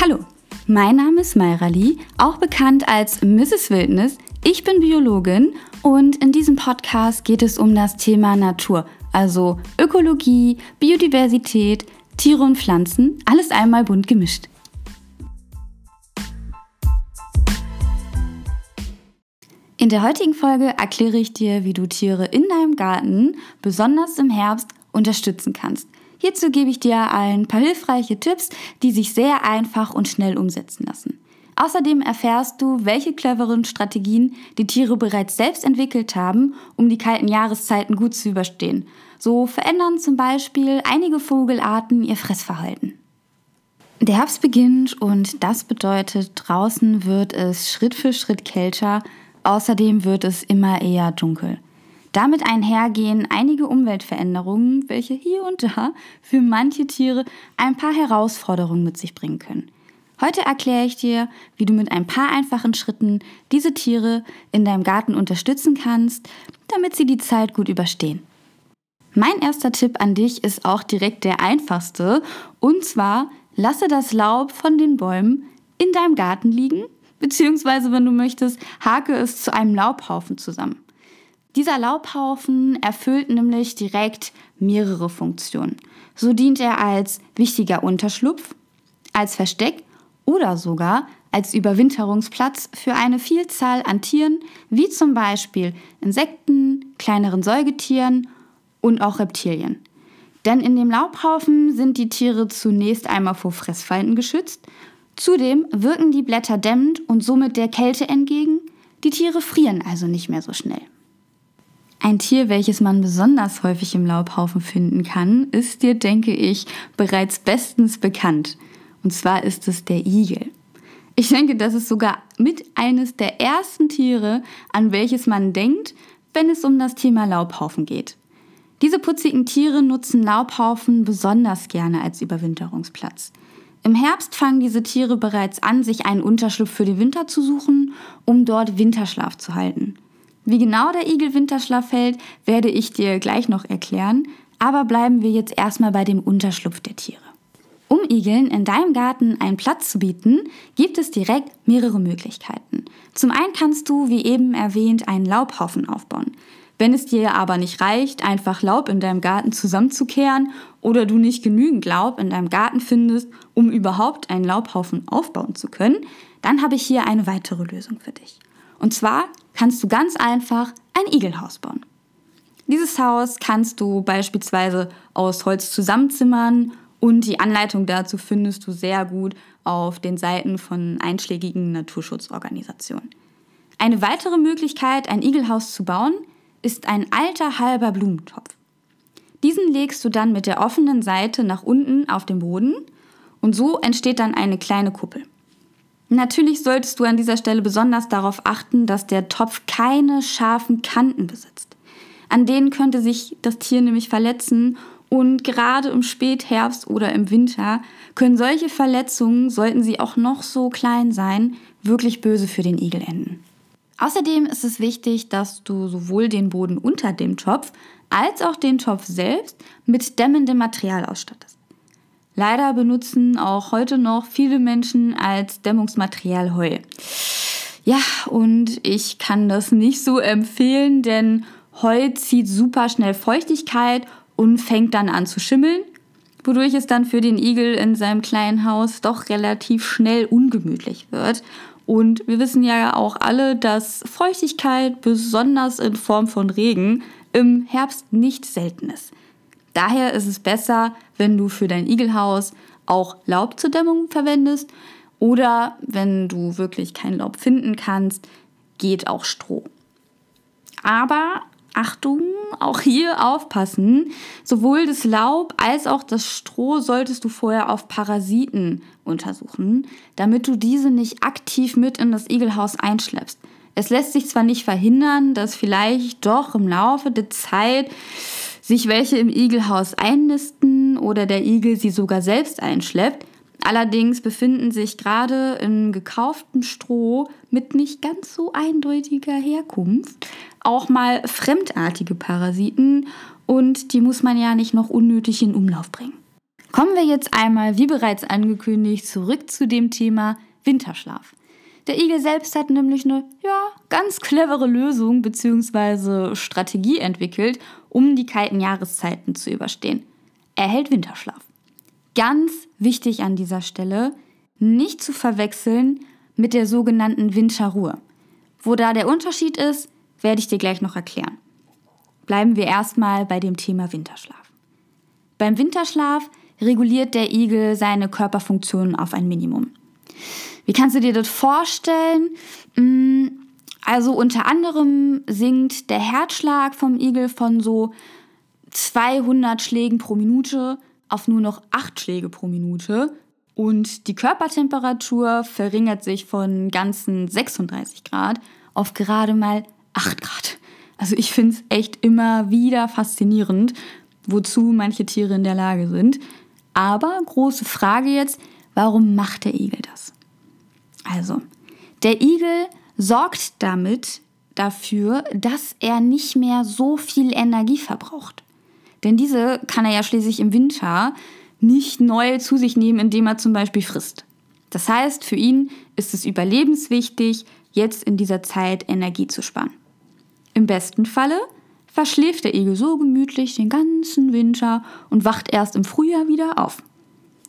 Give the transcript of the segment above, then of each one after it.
Hallo, mein Name ist Mayra Lee, auch bekannt als Mrs. Wildnis. Ich bin Biologin und in diesem Podcast geht es um das Thema Natur, also Ökologie, Biodiversität, Tiere und Pflanzen, alles einmal bunt gemischt. In der heutigen Folge erkläre ich dir, wie du Tiere in deinem Garten, besonders im Herbst, unterstützen kannst. Hierzu gebe ich dir ein paar hilfreiche Tipps, die sich sehr einfach und schnell umsetzen lassen. Außerdem erfährst du, welche cleveren Strategien die Tiere bereits selbst entwickelt haben, um die kalten Jahreszeiten gut zu überstehen. So verändern zum Beispiel einige Vogelarten ihr Fressverhalten. Der Herbst beginnt und das bedeutet, draußen wird es Schritt für Schritt kälter, außerdem wird es immer eher dunkel. Damit einhergehen einige Umweltveränderungen, welche hier und da für manche Tiere ein paar Herausforderungen mit sich bringen können. Heute erkläre ich dir, wie du mit ein paar einfachen Schritten diese Tiere in deinem Garten unterstützen kannst, damit sie die Zeit gut überstehen. Mein erster Tipp an dich ist auch direkt der einfachste, und zwar lasse das Laub von den Bäumen in deinem Garten liegen, beziehungsweise wenn du möchtest, hake es zu einem Laubhaufen zusammen. Dieser Laubhaufen erfüllt nämlich direkt mehrere Funktionen. So dient er als wichtiger Unterschlupf, als Versteck oder sogar als Überwinterungsplatz für eine Vielzahl an Tieren, wie zum Beispiel Insekten, kleineren Säugetieren und auch Reptilien. Denn in dem Laubhaufen sind die Tiere zunächst einmal vor Fressfeinden geschützt. Zudem wirken die Blätter dämmend und somit der Kälte entgegen. Die Tiere frieren also nicht mehr so schnell. Ein Tier, welches man besonders häufig im Laubhaufen finden kann, ist dir, denke ich, bereits bestens bekannt. Und zwar ist es der Igel. Ich denke, das ist sogar mit eines der ersten Tiere, an welches man denkt, wenn es um das Thema Laubhaufen geht. Diese putzigen Tiere nutzen Laubhaufen besonders gerne als Überwinterungsplatz. Im Herbst fangen diese Tiere bereits an, sich einen Unterschlupf für den Winter zu suchen, um dort Winterschlaf zu halten. Wie genau der Igel Winterschlaf hält, werde ich dir gleich noch erklären, aber bleiben wir jetzt erstmal bei dem Unterschlupf der Tiere. Um Igeln in deinem Garten einen Platz zu bieten, gibt es direkt mehrere Möglichkeiten. Zum einen kannst du, wie eben erwähnt, einen Laubhaufen aufbauen. Wenn es dir aber nicht reicht, einfach Laub in deinem Garten zusammenzukehren oder du nicht genügend Laub in deinem Garten findest, um überhaupt einen Laubhaufen aufbauen zu können, dann habe ich hier eine weitere Lösung für dich. Und zwar kannst du ganz einfach ein Igelhaus bauen. Dieses Haus kannst du beispielsweise aus Holz zusammenzimmern und die Anleitung dazu findest du sehr gut auf den Seiten von einschlägigen Naturschutzorganisationen. Eine weitere Möglichkeit, ein Igelhaus zu bauen, ist ein alter halber Blumentopf. Diesen legst du dann mit der offenen Seite nach unten auf den Boden und so entsteht dann eine kleine Kuppel. Natürlich solltest du an dieser Stelle besonders darauf achten, dass der Topf keine scharfen Kanten besitzt. An denen könnte sich das Tier nämlich verletzen und gerade im Spätherbst oder im Winter können solche Verletzungen, sollten sie auch noch so klein sein, wirklich böse für den Igel enden. Außerdem ist es wichtig, dass du sowohl den Boden unter dem Topf als auch den Topf selbst mit dämmendem Material ausstattest. Leider benutzen auch heute noch viele Menschen als Dämmungsmaterial Heu. Ja, und ich kann das nicht so empfehlen, denn Heu zieht super schnell Feuchtigkeit und fängt dann an zu schimmeln, wodurch es dann für den Igel in seinem kleinen Haus doch relativ schnell ungemütlich wird. Und wir wissen ja auch alle, dass Feuchtigkeit, besonders in Form von Regen, im Herbst nicht selten ist. Daher ist es besser, wenn du für dein Igelhaus auch Laub zur Dämmung verwendest oder wenn du wirklich kein Laub finden kannst, geht auch Stroh. Aber Achtung, auch hier aufpassen. Sowohl das Laub als auch das Stroh solltest du vorher auf Parasiten untersuchen, damit du diese nicht aktiv mit in das Igelhaus einschleppst. Es lässt sich zwar nicht verhindern, dass vielleicht doch im Laufe der Zeit sich welche im Igelhaus einnisten oder der Igel sie sogar selbst einschleppt. Allerdings befinden sich gerade im gekauften Stroh mit nicht ganz so eindeutiger Herkunft auch mal fremdartige Parasiten und die muss man ja nicht noch unnötig in Umlauf bringen. Kommen wir jetzt einmal, wie bereits angekündigt, zurück zu dem Thema Winterschlaf. Der Igel selbst hat nämlich eine ja, ganz clevere Lösung bzw. Strategie entwickelt, um die kalten Jahreszeiten zu überstehen. Er hält Winterschlaf. Ganz wichtig an dieser Stelle, nicht zu verwechseln mit der sogenannten Winterruhe. Wo da der Unterschied ist, werde ich dir gleich noch erklären. Bleiben wir erstmal bei dem Thema Winterschlaf. Beim Winterschlaf reguliert der Igel seine Körperfunktionen auf ein Minimum. Wie kannst du dir das vorstellen? Mm, also unter anderem sinkt der Herzschlag vom Igel von so 200 Schlägen pro Minute auf nur noch 8 Schläge pro Minute und die Körpertemperatur verringert sich von ganzen 36 Grad auf gerade mal 8 Grad. Also ich finde es echt immer wieder faszinierend, wozu manche Tiere in der Lage sind. Aber große Frage jetzt, warum macht der Igel das? Also, der Igel sorgt damit dafür, dass er nicht mehr so viel Energie verbraucht. Denn diese kann er ja schließlich im Winter nicht neu zu sich nehmen, indem er zum Beispiel frisst. Das heißt, für ihn ist es überlebenswichtig, jetzt in dieser Zeit Energie zu sparen. Im besten Falle verschläft der Igel so gemütlich den ganzen Winter und wacht erst im Frühjahr wieder auf.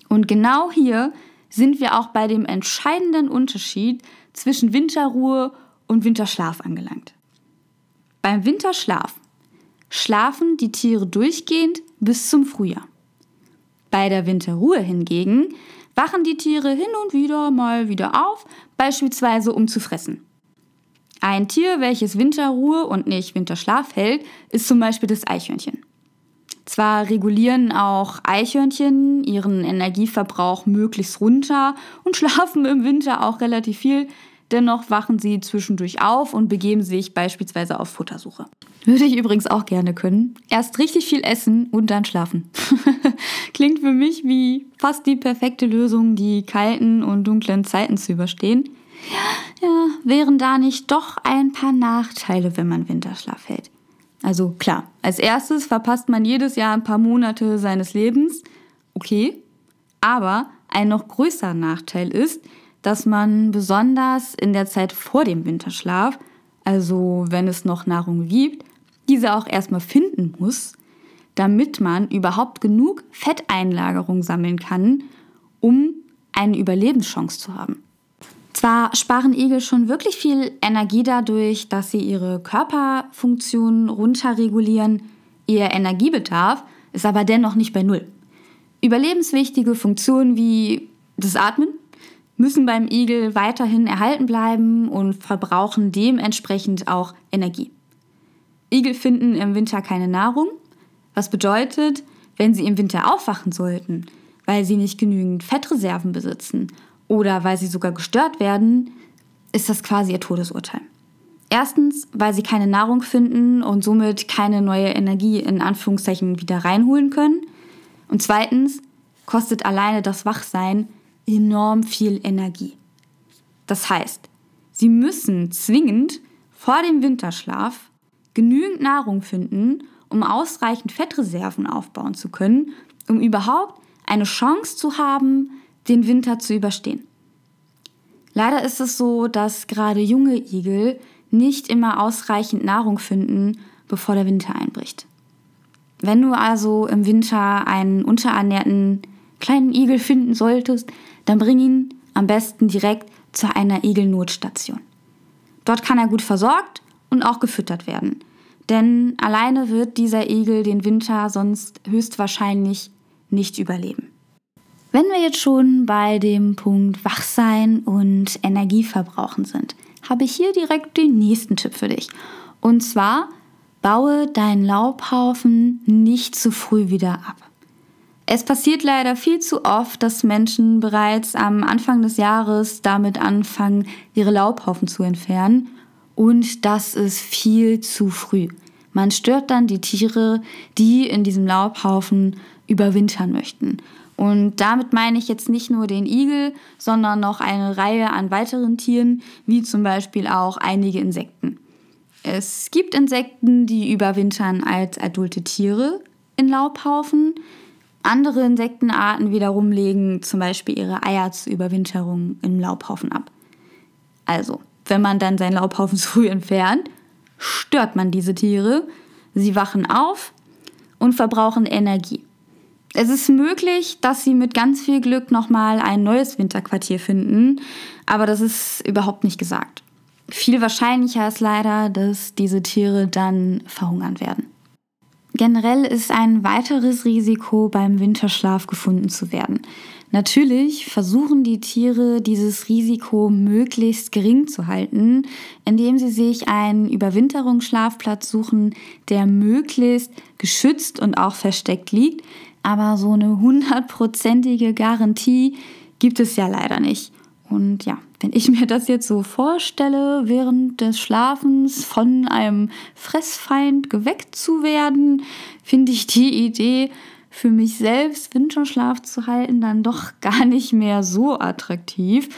Und genau hier sind wir auch bei dem entscheidenden Unterschied zwischen Winterruhe und Winterschlaf angelangt. Beim Winterschlaf schlafen die Tiere durchgehend bis zum Frühjahr. Bei der Winterruhe hingegen wachen die Tiere hin und wieder mal wieder auf, beispielsweise um zu fressen. Ein Tier, welches Winterruhe und nicht Winterschlaf hält, ist zum Beispiel das Eichhörnchen. Zwar regulieren auch Eichhörnchen ihren Energieverbrauch möglichst runter und schlafen im Winter auch relativ viel, dennoch wachen sie zwischendurch auf und begeben sich beispielsweise auf Futtersuche. Würde ich übrigens auch gerne können. Erst richtig viel essen und dann schlafen. Klingt für mich wie fast die perfekte Lösung, die kalten und dunklen Zeiten zu überstehen. Ja, wären da nicht doch ein paar Nachteile, wenn man Winterschlaf hält? Also klar, als erstes verpasst man jedes Jahr ein paar Monate seines Lebens. Okay, aber ein noch größerer Nachteil ist, dass man besonders in der Zeit vor dem Winterschlaf, also wenn es noch Nahrung gibt, diese auch erstmal finden muss, damit man überhaupt genug Fetteinlagerung sammeln kann, um eine Überlebenschance zu haben. Zwar sparen Igel schon wirklich viel Energie dadurch, dass sie ihre Körperfunktionen runterregulieren, ihr Energiebedarf ist aber dennoch nicht bei Null. Überlebenswichtige Funktionen wie das Atmen müssen beim Igel weiterhin erhalten bleiben und verbrauchen dementsprechend auch Energie. Igel finden im Winter keine Nahrung, was bedeutet, wenn sie im Winter aufwachen sollten, weil sie nicht genügend Fettreserven besitzen oder weil sie sogar gestört werden, ist das quasi ihr Todesurteil. Erstens, weil sie keine Nahrung finden und somit keine neue Energie in Anführungszeichen wieder reinholen können. Und zweitens kostet alleine das Wachsein enorm viel Energie. Das heißt, sie müssen zwingend vor dem Winterschlaf genügend Nahrung finden, um ausreichend Fettreserven aufbauen zu können, um überhaupt eine Chance zu haben, den Winter zu überstehen. Leider ist es so, dass gerade junge Igel nicht immer ausreichend Nahrung finden, bevor der Winter einbricht. Wenn du also im Winter einen unterernährten kleinen Igel finden solltest, dann bring ihn am besten direkt zu einer Igelnotstation. Dort kann er gut versorgt und auch gefüttert werden. Denn alleine wird dieser Igel den Winter sonst höchstwahrscheinlich nicht überleben. Wenn wir jetzt schon bei dem Punkt Wachsein und Energieverbrauchen sind, habe ich hier direkt den nächsten Tipp für dich. Und zwar, baue deinen Laubhaufen nicht zu früh wieder ab. Es passiert leider viel zu oft, dass Menschen bereits am Anfang des Jahres damit anfangen, ihre Laubhaufen zu entfernen. Und das ist viel zu früh. Man stört dann die Tiere, die in diesem Laubhaufen überwintern möchten. Und damit meine ich jetzt nicht nur den Igel, sondern noch eine Reihe an weiteren Tieren, wie zum Beispiel auch einige Insekten. Es gibt Insekten, die überwintern als adulte Tiere in Laubhaufen. Andere Insektenarten wiederum legen zum Beispiel ihre Eier zur Überwinterung im Laubhaufen ab. Also, wenn man dann seinen Laubhaufen früh entfernt, stört man diese Tiere. Sie wachen auf und verbrauchen Energie. Es ist möglich, dass sie mit ganz viel Glück nochmal ein neues Winterquartier finden, aber das ist überhaupt nicht gesagt. Viel wahrscheinlicher ist leider, dass diese Tiere dann verhungern werden. Generell ist ein weiteres Risiko beim Winterschlaf gefunden zu werden. Natürlich versuchen die Tiere dieses Risiko möglichst gering zu halten, indem sie sich einen Überwinterungsschlafplatz suchen, der möglichst geschützt und auch versteckt liegt. Aber so eine hundertprozentige Garantie gibt es ja leider nicht. Und ja, wenn ich mir das jetzt so vorstelle, während des Schlafens von einem Fressfeind geweckt zu werden, finde ich die Idee, für mich selbst Winterschlaf zu halten, dann doch gar nicht mehr so attraktiv.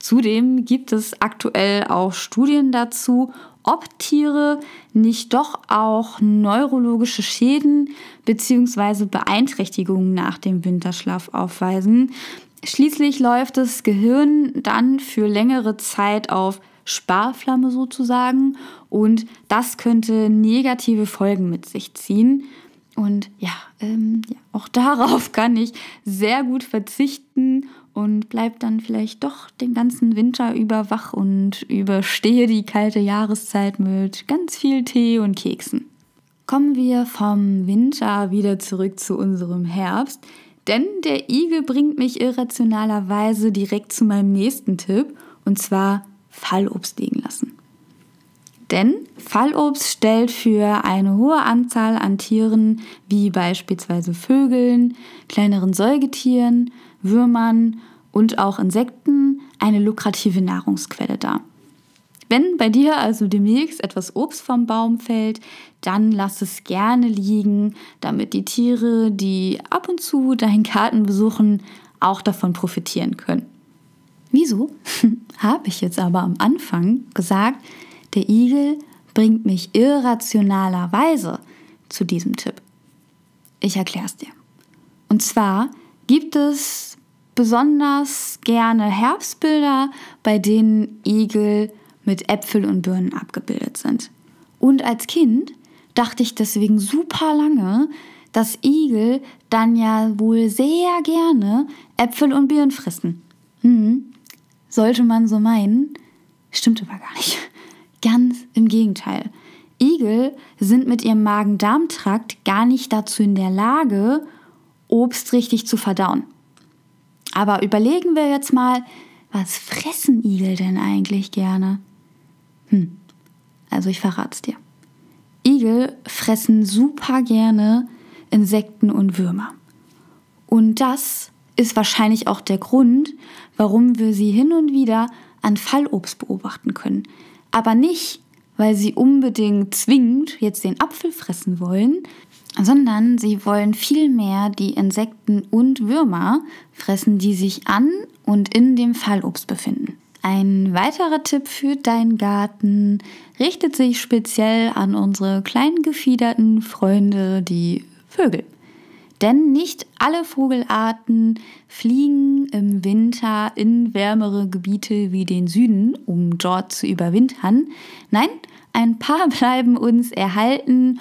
Zudem gibt es aktuell auch Studien dazu, ob Tiere nicht doch auch neurologische Schäden bzw. Beeinträchtigungen nach dem Winterschlaf aufweisen. Schließlich läuft das Gehirn dann für längere Zeit auf Sparflamme sozusagen und das könnte negative Folgen mit sich ziehen. Und ja, ähm, ja, auch darauf kann ich sehr gut verzichten und bleib dann vielleicht doch den ganzen Winter über wach und überstehe die kalte Jahreszeit mit ganz viel Tee und Keksen. Kommen wir vom Winter wieder zurück zu unserem Herbst. Denn der Igel bringt mich irrationalerweise direkt zu meinem nächsten Tipp, und zwar Fallobst liegen lassen. Denn Fallobst stellt für eine hohe Anzahl an Tieren, wie beispielsweise Vögeln, kleineren Säugetieren, Würmern und auch Insekten, eine lukrative Nahrungsquelle dar. Wenn bei dir also demnächst etwas Obst vom Baum fällt, dann lass es gerne liegen, damit die Tiere, die ab und zu deinen Garten besuchen, auch davon profitieren können. Wieso? Habe ich jetzt aber am Anfang gesagt, der Igel bringt mich irrationalerweise zu diesem Tipp. Ich erkläre es dir. Und zwar gibt es besonders gerne Herbstbilder, bei denen Igel mit Äpfel und Birnen abgebildet sind. Und als Kind dachte ich deswegen super lange, dass Igel dann ja wohl sehr gerne Äpfel und Birnen fressen. Hm, sollte man so meinen, stimmt aber gar nicht. Ganz im Gegenteil. Igel sind mit ihrem Magen-Darm-Trakt gar nicht dazu in der Lage, Obst richtig zu verdauen. Aber überlegen wir jetzt mal, was fressen Igel denn eigentlich gerne? Hm. Also ich verrate es dir. Igel fressen super gerne Insekten und Würmer. Und das ist wahrscheinlich auch der Grund, warum wir sie hin und wieder an Fallobst beobachten können. Aber nicht, weil sie unbedingt zwingend jetzt den Apfel fressen wollen, sondern sie wollen vielmehr die Insekten und Würmer fressen, die sich an und in dem Fallobst befinden. Ein weiterer Tipp für deinen Garten richtet sich speziell an unsere kleinen gefiederten Freunde, die Vögel. Denn nicht alle Vogelarten fliegen im Winter in wärmere Gebiete wie den Süden, um dort zu überwintern. Nein, ein paar bleiben uns erhalten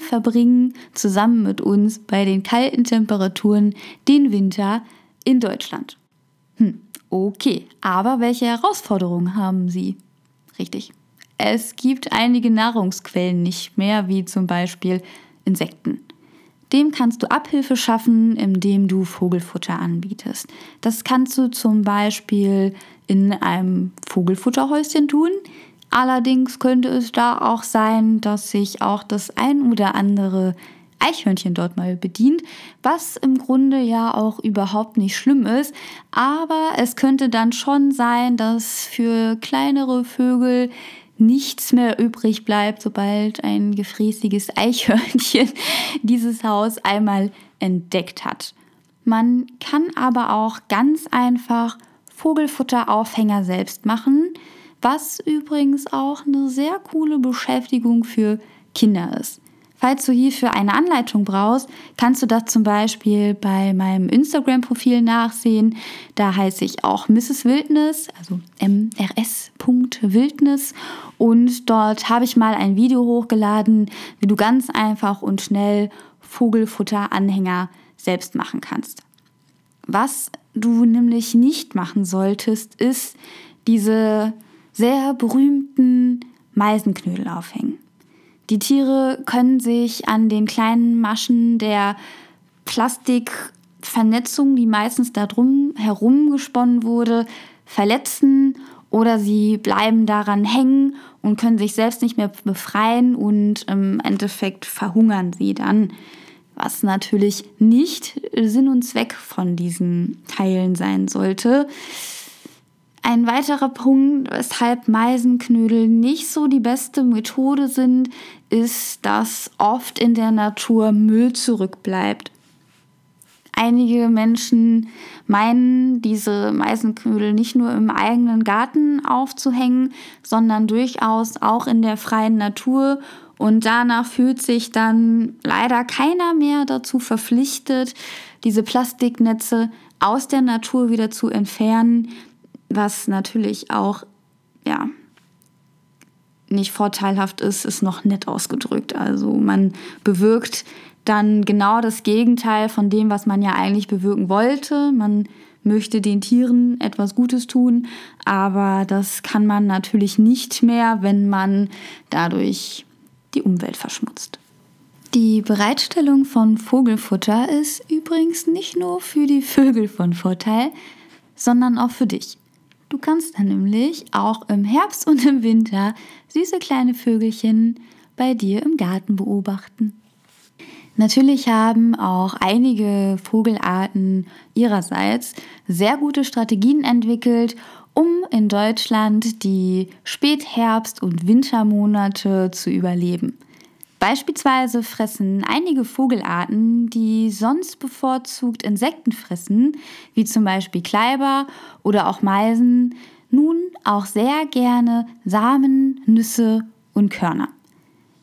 verbringen zusammen mit uns bei den kalten Temperaturen den Winter in Deutschland. Hm. Okay, aber welche Herausforderungen haben Sie? Richtig. Es gibt einige Nahrungsquellen nicht mehr, wie zum Beispiel Insekten. Dem kannst du Abhilfe schaffen, indem du Vogelfutter anbietest. Das kannst du zum Beispiel in einem Vogelfutterhäuschen tun. Allerdings könnte es da auch sein, dass sich auch das ein oder andere Eichhörnchen dort mal bedient, was im Grunde ja auch überhaupt nicht schlimm ist. Aber es könnte dann schon sein, dass für kleinere Vögel nichts mehr übrig bleibt, sobald ein gefräßiges Eichhörnchen dieses Haus einmal entdeckt hat. Man kann aber auch ganz einfach Vogelfutteraufhänger selbst machen, was übrigens auch eine sehr coole Beschäftigung für Kinder ist. Falls du hierfür eine Anleitung brauchst, kannst du das zum Beispiel bei meinem Instagram-Profil nachsehen. Da heiße ich auch Mrs. Wildnis, also mrs.wildnis. Und dort habe ich mal ein Video hochgeladen, wie du ganz einfach und schnell Vogelfutteranhänger selbst machen kannst. Was du nämlich nicht machen solltest, ist diese sehr berühmten Meisenknödel aufhängen. Die Tiere können sich an den kleinen Maschen der Plastikvernetzung, die meistens da drum herum gesponnen wurde, verletzen oder sie bleiben daran hängen und können sich selbst nicht mehr befreien und im Endeffekt verhungern sie dann, was natürlich nicht Sinn und Zweck von diesen Teilen sein sollte. Ein weiterer Punkt, weshalb Meisenknödel nicht so die beste Methode sind, ist, dass oft in der Natur Müll zurückbleibt. Einige Menschen meinen, diese Meisenknödel nicht nur im eigenen Garten aufzuhängen, sondern durchaus auch in der freien Natur. Und danach fühlt sich dann leider keiner mehr dazu verpflichtet, diese Plastiknetze aus der Natur wieder zu entfernen, was natürlich auch, ja, nicht vorteilhaft ist, ist noch nett ausgedrückt. Also man bewirkt dann genau das Gegenteil von dem, was man ja eigentlich bewirken wollte. Man möchte den Tieren etwas Gutes tun, aber das kann man natürlich nicht mehr, wenn man dadurch die Umwelt verschmutzt. Die Bereitstellung von Vogelfutter ist übrigens nicht nur für die Vögel von Vorteil, sondern auch für dich. Du kannst dann nämlich auch im Herbst und im Winter süße kleine Vögelchen bei dir im Garten beobachten. Natürlich haben auch einige Vogelarten ihrerseits sehr gute Strategien entwickelt, um in Deutschland die Spätherbst- und Wintermonate zu überleben. Beispielsweise fressen einige Vogelarten, die sonst bevorzugt Insekten fressen, wie zum Beispiel Kleiber oder auch Meisen, nun auch sehr gerne Samen, Nüsse und Körner.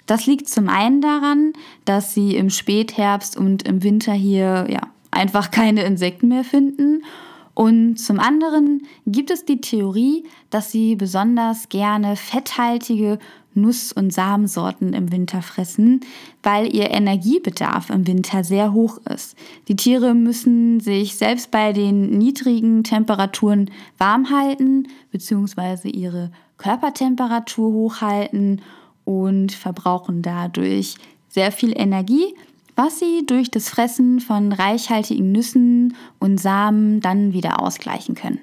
Das liegt zum einen daran, dass sie im Spätherbst und im Winter hier ja, einfach keine Insekten mehr finden. Und zum anderen gibt es die Theorie, dass sie besonders gerne fetthaltige Nuss- und Samensorten im Winter fressen, weil ihr Energiebedarf im Winter sehr hoch ist. Die Tiere müssen sich selbst bei den niedrigen Temperaturen warm halten bzw. ihre Körpertemperatur hochhalten und verbrauchen dadurch sehr viel Energie, was sie durch das Fressen von reichhaltigen Nüssen und Samen dann wieder ausgleichen können.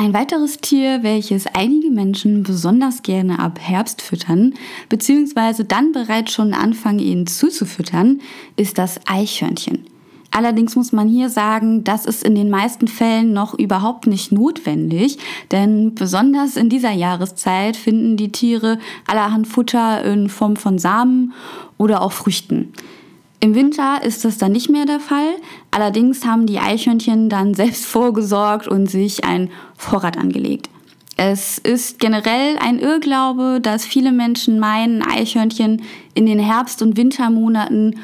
Ein weiteres Tier, welches einige Menschen besonders gerne ab Herbst füttern, beziehungsweise dann bereits schon anfangen, ihn zuzufüttern, ist das Eichhörnchen. Allerdings muss man hier sagen, das ist in den meisten Fällen noch überhaupt nicht notwendig, denn besonders in dieser Jahreszeit finden die Tiere allerhand Futter in Form von Samen oder auch Früchten. Im Winter ist das dann nicht mehr der Fall. Allerdings haben die Eichhörnchen dann selbst vorgesorgt und sich ein Vorrat angelegt. Es ist generell ein Irrglaube, dass viele Menschen meinen, Eichhörnchen in den Herbst- und Wintermonaten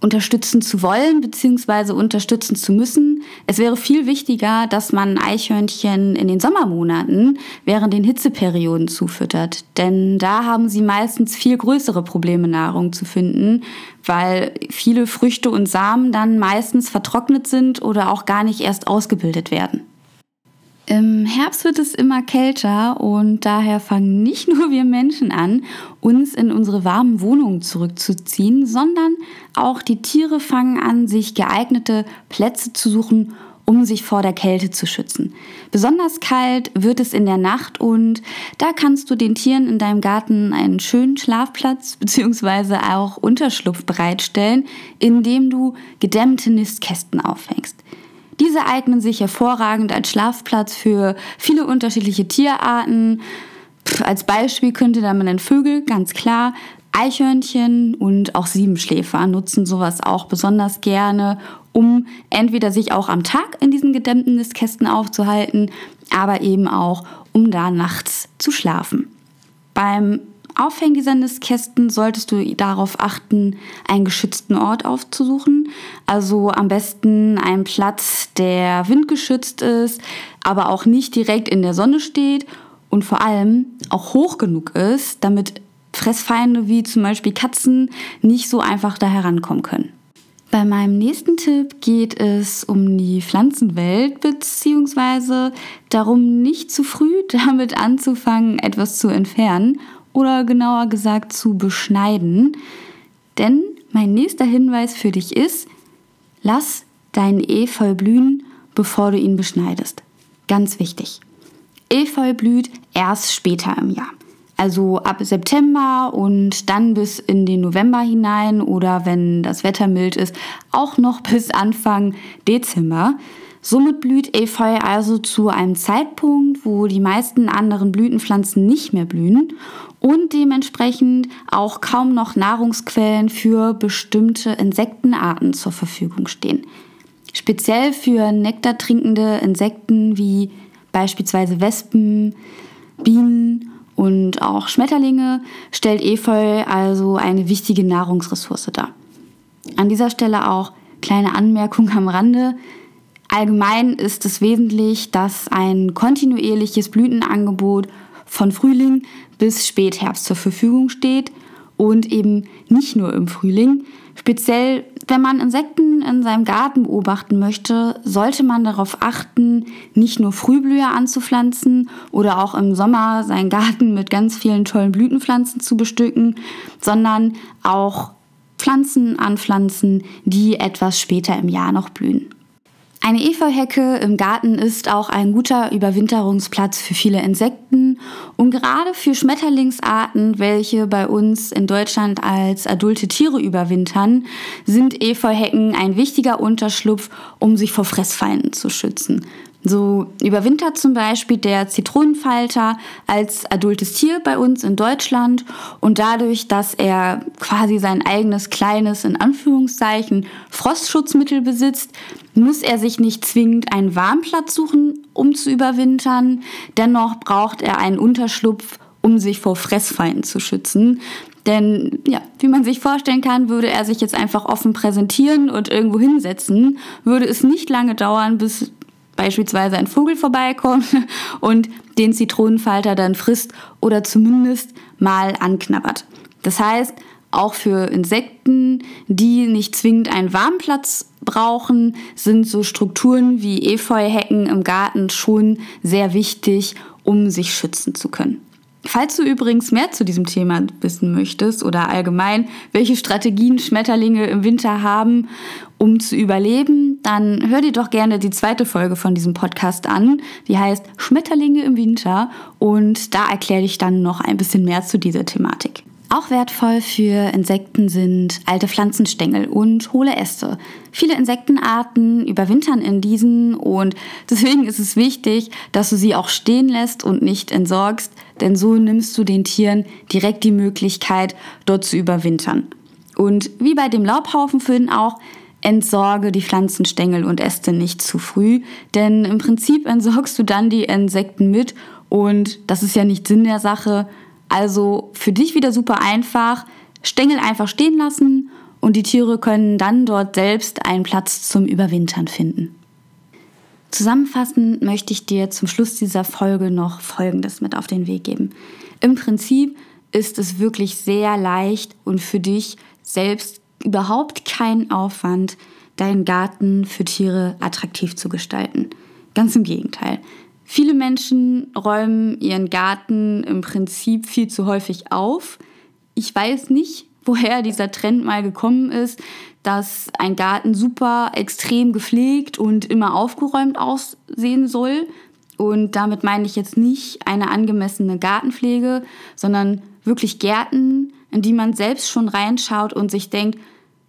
unterstützen zu wollen bzw. unterstützen zu müssen. Es wäre viel wichtiger, dass man Eichhörnchen in den Sommermonaten während den Hitzeperioden zufüttert. Denn da haben sie meistens viel größere Probleme, Nahrung zu finden, weil viele Früchte und Samen dann meistens vertrocknet sind oder auch gar nicht erst ausgebildet werden. Im Herbst wird es immer kälter und daher fangen nicht nur wir Menschen an, uns in unsere warmen Wohnungen zurückzuziehen, sondern auch die Tiere fangen an, sich geeignete Plätze zu suchen, um sich vor der Kälte zu schützen. Besonders kalt wird es in der Nacht und da kannst du den Tieren in deinem Garten einen schönen Schlafplatz bzw. auch Unterschlupf bereitstellen, indem du gedämmte Nistkästen aufhängst. Diese eignen sich hervorragend als Schlafplatz für viele unterschiedliche Tierarten. Pff, als Beispiel könnte da man den Vögel, ganz klar, Eichhörnchen und auch Siebenschläfer nutzen sowas auch besonders gerne, um entweder sich auch am Tag in diesen gedämmten Nistkästen aufzuhalten, aber eben auch, um da nachts zu schlafen. Beim Aufhängen dieser Nistkästen solltest du darauf achten, einen geschützten Ort aufzusuchen. Also am besten einen Platz, der windgeschützt ist, aber auch nicht direkt in der Sonne steht und vor allem auch hoch genug ist, damit Fressfeinde wie zum Beispiel Katzen nicht so einfach da herankommen können. Bei meinem nächsten Tipp geht es um die Pflanzenwelt beziehungsweise darum, nicht zu früh damit anzufangen, etwas zu entfernen oder genauer gesagt zu beschneiden. Denn mein nächster Hinweis für dich ist, lass deinen Efeu blühen, bevor du ihn beschneidest. Ganz wichtig. Efeu blüht erst später im Jahr also ab September und dann bis in den November hinein oder wenn das Wetter mild ist, auch noch bis Anfang Dezember. Somit blüht Efeu also zu einem Zeitpunkt, wo die meisten anderen Blütenpflanzen nicht mehr blühen und dementsprechend auch kaum noch Nahrungsquellen für bestimmte Insektenarten zur Verfügung stehen. Speziell für nektartrinkende Insekten wie beispielsweise Wespen, Bienen und auch Schmetterlinge stellt Efeu also eine wichtige Nahrungsressource dar. An dieser Stelle auch kleine Anmerkung am Rande. Allgemein ist es wesentlich, dass ein kontinuierliches Blütenangebot von Frühling bis Spätherbst zur Verfügung steht und eben nicht nur im Frühling. Speziell, wenn man Insekten in seinem Garten beobachten möchte, sollte man darauf achten, nicht nur Frühblüher anzupflanzen oder auch im Sommer seinen Garten mit ganz vielen tollen Blütenpflanzen zu bestücken, sondern auch Pflanzen anpflanzen, die etwas später im Jahr noch blühen. Eine Efeuhecke im Garten ist auch ein guter Überwinterungsplatz für viele Insekten und gerade für Schmetterlingsarten, welche bei uns in Deutschland als adulte Tiere überwintern, sind Efeuhecken ein wichtiger Unterschlupf, um sich vor Fressfeinden zu schützen. So überwintert zum Beispiel der Zitronenfalter als adultes Tier bei uns in Deutschland und dadurch, dass er quasi sein eigenes kleines, in Anführungszeichen, Frostschutzmittel besitzt, muss er sich nicht zwingend einen Warmplatz suchen, um zu überwintern. Dennoch braucht er einen Unterschlupf, um sich vor Fressfeinden zu schützen. Denn ja, wie man sich vorstellen kann, würde er sich jetzt einfach offen präsentieren und irgendwo hinsetzen, würde es nicht lange dauern, bis beispielsweise ein Vogel vorbeikommt und den Zitronenfalter dann frisst oder zumindest mal anknabbert. Das heißt, auch für Insekten, die nicht zwingend einen warmen Platz brauchen, sind so Strukturen wie Efeuhecken im Garten schon sehr wichtig, um sich schützen zu können. Falls du übrigens mehr zu diesem Thema wissen möchtest oder allgemein, welche Strategien Schmetterlinge im Winter haben, um zu überleben, dann hör dir doch gerne die zweite Folge von diesem Podcast an. Die heißt Schmetterlinge im Winter und da erkläre ich dann noch ein bisschen mehr zu dieser Thematik. Auch wertvoll für Insekten sind alte Pflanzenstängel und hohle Äste. Viele Insektenarten überwintern in diesen und deswegen ist es wichtig, dass du sie auch stehen lässt und nicht entsorgst, denn so nimmst du den Tieren direkt die Möglichkeit, dort zu überwintern. Und wie bei dem Laubhaufenfüllen auch, entsorge die Pflanzenstängel und Äste nicht zu früh, denn im Prinzip entsorgst du dann die Insekten mit und das ist ja nicht Sinn der Sache, also für dich wieder super einfach. Stängel einfach stehen lassen und die Tiere können dann dort selbst einen Platz zum Überwintern finden. Zusammenfassend möchte ich dir zum Schluss dieser Folge noch Folgendes mit auf den Weg geben. Im Prinzip ist es wirklich sehr leicht und für dich selbst überhaupt kein Aufwand, deinen Garten für Tiere attraktiv zu gestalten. Ganz im Gegenteil. Viele Menschen räumen ihren Garten im Prinzip viel zu häufig auf. Ich weiß nicht, woher dieser Trend mal gekommen ist, dass ein Garten super extrem gepflegt und immer aufgeräumt aussehen soll. Und damit meine ich jetzt nicht eine angemessene Gartenpflege, sondern wirklich Gärten, in die man selbst schon reinschaut und sich denkt,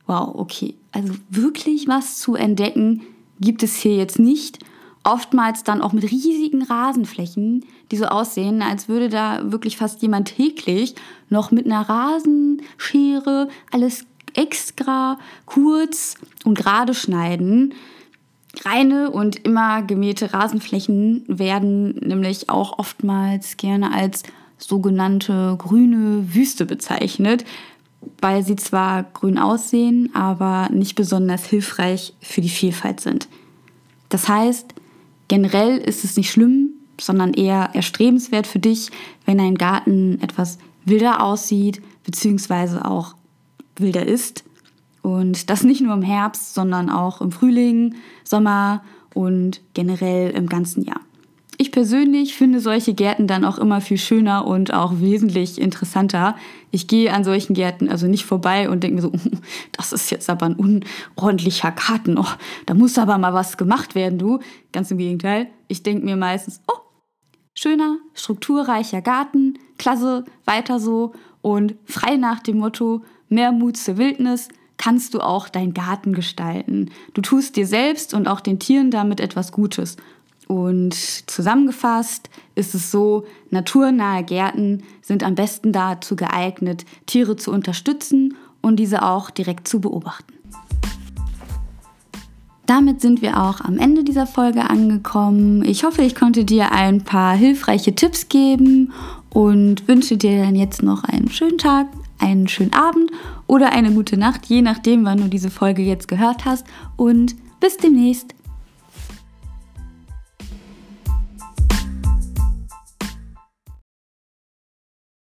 wow, okay, also wirklich was zu entdecken gibt es hier jetzt nicht oftmals dann auch mit riesigen Rasenflächen, die so aussehen, als würde da wirklich fast jemand täglich noch mit einer Rasenschere alles extra kurz und gerade schneiden. Reine und immer gemähte Rasenflächen werden nämlich auch oftmals gerne als sogenannte grüne Wüste bezeichnet, weil sie zwar grün aussehen, aber nicht besonders hilfreich für die Vielfalt sind. Das heißt, generell ist es nicht schlimm, sondern eher erstrebenswert für dich, wenn dein Garten etwas wilder aussieht, beziehungsweise auch wilder ist. Und das nicht nur im Herbst, sondern auch im Frühling, Sommer und generell im ganzen Jahr. Ich persönlich finde solche Gärten dann auch immer viel schöner und auch wesentlich interessanter. Ich gehe an solchen Gärten also nicht vorbei und denke mir so, das ist jetzt aber ein unordentlicher Garten. Oh, da muss aber mal was gemacht werden, du. Ganz im Gegenteil. Ich denke mir meistens, oh, schöner, strukturreicher Garten, klasse, weiter so und frei nach dem Motto, mehr Mut zur Wildnis, kannst du auch deinen Garten gestalten. Du tust dir selbst und auch den Tieren damit etwas Gutes. Und zusammengefasst ist es so, naturnahe Gärten sind am besten dazu geeignet, Tiere zu unterstützen und diese auch direkt zu beobachten. Damit sind wir auch am Ende dieser Folge angekommen. Ich hoffe, ich konnte dir ein paar hilfreiche Tipps geben und wünsche dir dann jetzt noch einen schönen Tag, einen schönen Abend oder eine gute Nacht, je nachdem, wann du diese Folge jetzt gehört hast. Und bis demnächst.